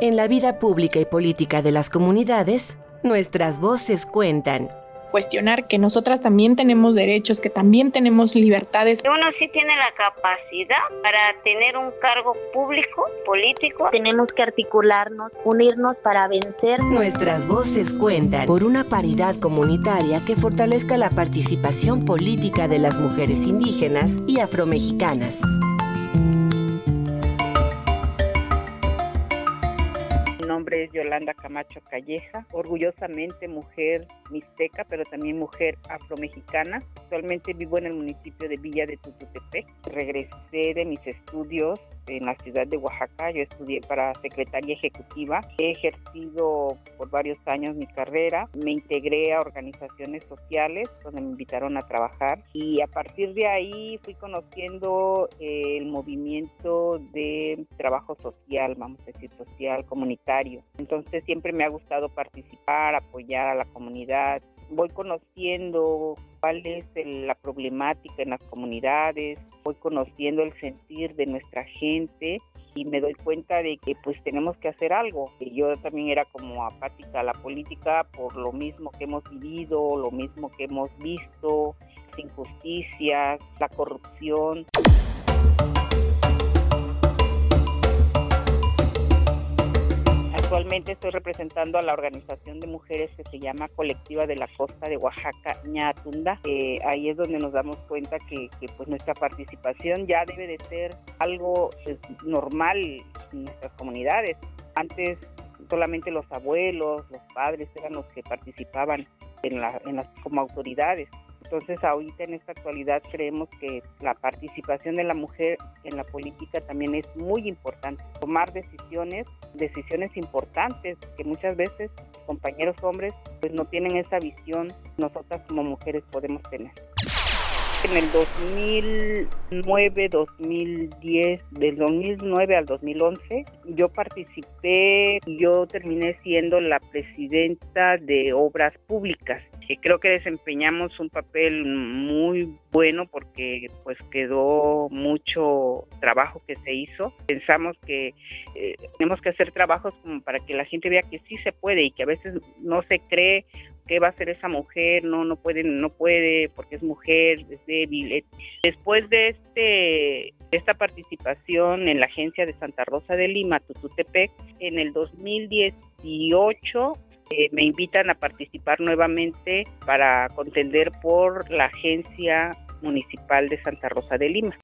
En la vida pública y política de las comunidades, nuestras voces cuentan cuestionar que nosotras también tenemos derechos, que también tenemos libertades. Uno sí tiene la capacidad para tener un cargo público, político. Tenemos que articularnos, unirnos para vencer. Nuestras voces cuentan por una paridad comunitaria que fortalezca la participación política de las mujeres indígenas y afromexicanas. Yolanda Camacho Calleja, orgullosamente mujer mixteca, pero también mujer afromexicana. Actualmente vivo en el municipio de Villa de Tututepec. Regresé de mis estudios en la ciudad de Oaxaca. Yo estudié para secretaria ejecutiva. He ejercido por varios años mi carrera. Me integré a organizaciones sociales donde me invitaron a trabajar y a partir de ahí fui conociendo el movimiento de trabajo social, vamos a decir, social, comunitario entonces siempre me ha gustado participar, apoyar a la comunidad. Voy conociendo cuál es la problemática en las comunidades, voy conociendo el sentir de nuestra gente y me doy cuenta de que pues tenemos que hacer algo. Yo también era como apática a la política por lo mismo que hemos vivido, lo mismo que hemos visto, las injusticias, la corrupción. Actualmente estoy representando a la organización de mujeres que se llama Colectiva de la Costa de Oaxaca, Ñatunda. Eh, ahí es donde nos damos cuenta que, pues nuestra participación ya debe de ser algo pues, normal en nuestras comunidades. Antes solamente los abuelos, los padres eran los que participaban en, en las, como autoridades. Entonces, ahorita en esta actualidad creemos que la participación de la mujer en la política también es muy importante. Tomar decisiones, decisiones importantes que muchas veces compañeros hombres pues no tienen esa visión, nosotras como mujeres podemos tener. En el 2009, 2010, del 2009 al 2011, yo participé, yo terminé siendo la presidenta de obras públicas creo que desempeñamos un papel muy bueno porque pues quedó mucho trabajo que se hizo. Pensamos que eh, tenemos que hacer trabajos como para que la gente vea que sí se puede y que a veces no se cree qué va a hacer esa mujer, no no puede no puede porque es mujer, es débil. Después de este esta participación en la agencia de Santa Rosa de Lima, Tututepec, en el 2018 eh, me invitan a participar nuevamente para contender por la Agencia Municipal de Santa Rosa de Lima.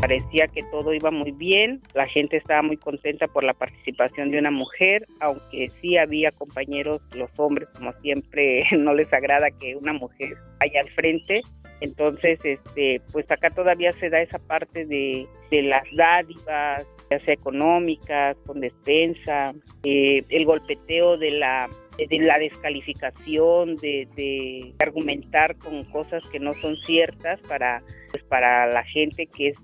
Parecía que todo iba muy bien, la gente estaba muy contenta por la participación de una mujer, aunque sí había compañeros, los hombres como siempre no les agrada que una mujer vaya al frente, entonces este pues acá todavía se da esa parte de, de las dádivas, ya sea económicas, con despensa, eh, el golpeteo de la de la descalificación, de, argumentar con cosas que no son ciertas para, pues, para la gente que es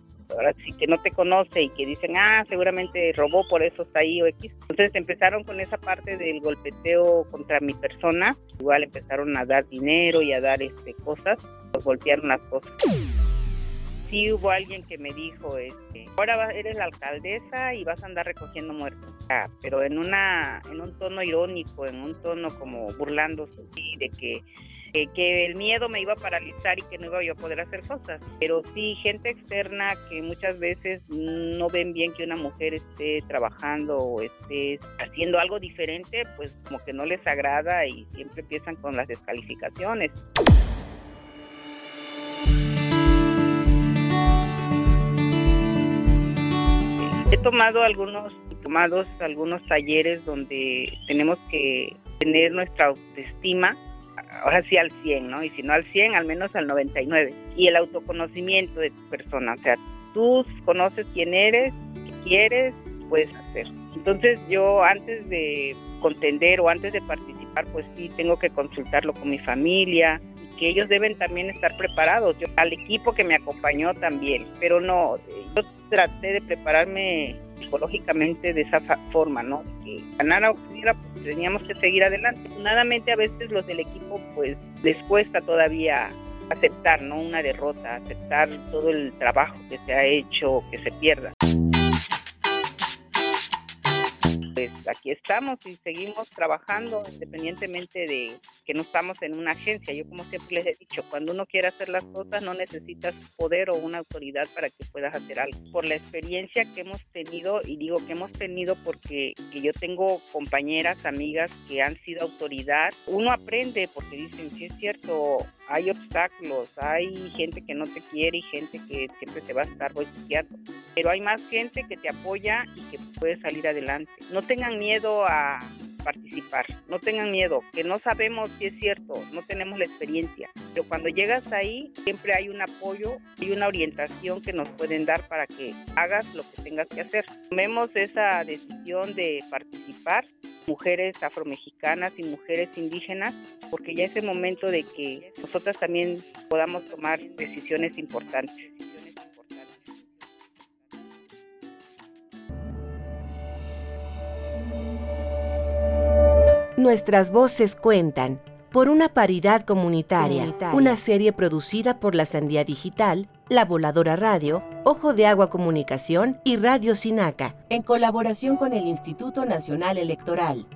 sí que no te conoce y que dicen, ah, seguramente robó, por eso está ahí o X. Entonces empezaron con esa parte del golpeteo contra mi persona. Igual empezaron a dar dinero y a dar este cosas, pues golpearon las cosas sí hubo alguien que me dijo, este, ahora eres la alcaldesa y vas a andar recogiendo muertos. Pero en una, en un tono irónico, en un tono como burlándose de que que el miedo me iba a paralizar y que no iba yo a poder hacer cosas. Pero sí, gente externa que muchas veces no ven bien que una mujer esté trabajando o esté haciendo algo diferente, pues como que no les agrada y siempre empiezan con las descalificaciones. Tomado algunos tomados algunos talleres donde tenemos que tener nuestra autoestima ahora sí al 100, ¿no? Y si no al 100, al menos al 99. Y el autoconocimiento de tu persona, o sea, tú conoces quién eres, qué quieres, puedes hacer. Entonces yo antes de contender o antes de participar, pues sí tengo que consultarlo con mi familia, que ellos deben también estar preparados. Yo, al equipo que me acompañó también, pero no, yo traté de prepararme psicológicamente de esa forma, ¿no? Que ganara o pues teníamos que seguir adelante. Nadamente a veces los del equipo pues les cuesta todavía aceptar, ¿no? Una derrota, aceptar todo el trabajo que se ha hecho, que se pierda. Pues aquí estamos y seguimos trabajando independientemente de que no estamos en una agencia. Yo como siempre les he dicho, cuando uno quiere hacer las cosas no necesitas poder o una autoridad para que puedas hacer algo. Por la experiencia que hemos tenido, y digo que hemos tenido porque yo tengo compañeras, amigas que han sido autoridad, uno aprende porque dicen, sí es cierto, hay obstáculos, hay gente que no te quiere y gente que siempre te va a estar boicoteando, pero hay más gente que te apoya y que puede salir adelante. No tengan miedo a participar, no tengan miedo, que no sabemos si es cierto, no tenemos la experiencia, pero cuando llegas ahí siempre hay un apoyo y una orientación que nos pueden dar para que hagas lo que tengas que hacer. Tomemos esa decisión de participar, mujeres afromexicanas y mujeres indígenas, porque ya es el momento de que nosotras también podamos tomar decisiones importantes. Nuestras voces cuentan por una paridad comunitaria, una serie producida por la Sandía Digital, La Voladora Radio, Ojo de Agua Comunicación y Radio Sinaca, en colaboración con el Instituto Nacional Electoral.